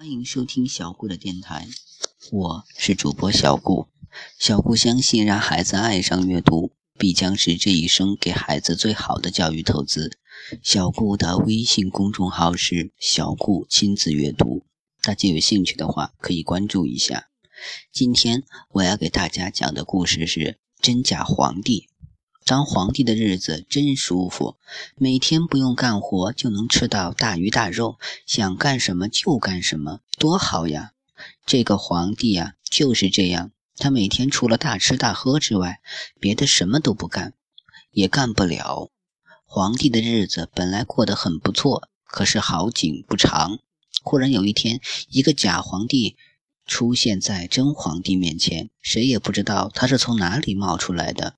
欢迎收听小顾的电台，我是主播小顾。小顾相信，让孩子爱上阅读，必将是这一生给孩子最好的教育投资。小顾的微信公众号是“小顾亲子阅读”，大家有兴趣的话可以关注一下。今天我要给大家讲的故事是《真假皇帝》。当皇帝的日子真舒服，每天不用干活就能吃到大鱼大肉，想干什么就干什么，多好呀！这个皇帝呀就是这样，他每天除了大吃大喝之外，别的什么都不干，也干不了。皇帝的日子本来过得很不错，可是好景不长，忽然有一天，一个假皇帝出现在真皇帝面前，谁也不知道他是从哪里冒出来的。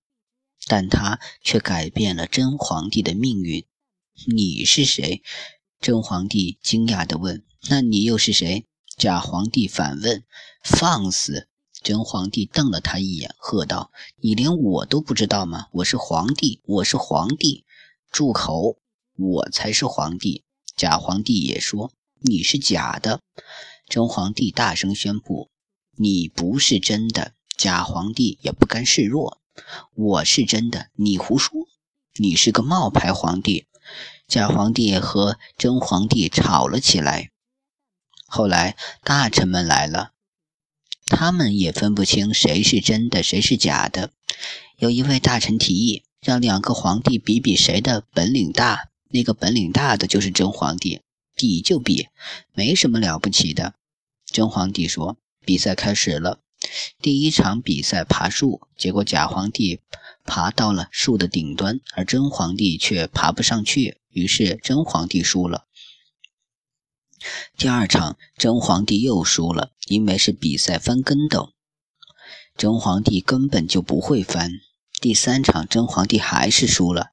但他却改变了真皇帝的命运。你是谁？真皇帝惊讶地问。那你又是谁？假皇帝反问。放肆！真皇帝瞪了他一眼，喝道：“你连我都不知道吗？我是皇帝，我是皇帝！住口！我才是皇帝！”假皇帝也说：“你是假的。”真皇帝大声宣布：“你不是真的。”假皇帝也不甘示弱。我是真的，你胡说，你是个冒牌皇帝。假皇帝和真皇帝吵了起来。后来大臣们来了，他们也分不清谁是真的，谁是假的。有一位大臣提议，让两个皇帝比比谁的本领大，那个本领大的就是真皇帝。比就比，没什么了不起的。真皇帝说：“比赛开始了。”第一场比赛爬树，结果假皇帝爬到了树的顶端，而真皇帝却爬不上去，于是真皇帝输了。第二场真皇帝又输了，因为是比赛翻跟斗，真皇帝根本就不会翻。第三场真皇帝还是输了，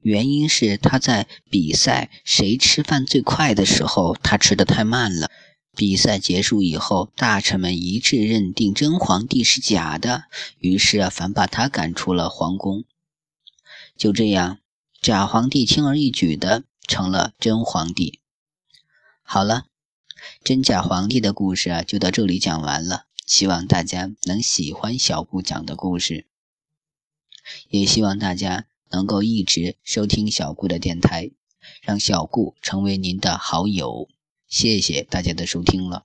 原因是他在比赛谁吃饭最快的时候，他吃的太慢了。比赛结束以后，大臣们一致认定真皇帝是假的，于是啊，反把他赶出了皇宫。就这样，假皇帝轻而易举的成了真皇帝。好了，真假皇帝的故事啊，就到这里讲完了。希望大家能喜欢小顾讲的故事，也希望大家能够一直收听小顾的电台，让小顾成为您的好友。谢谢大家的收听了。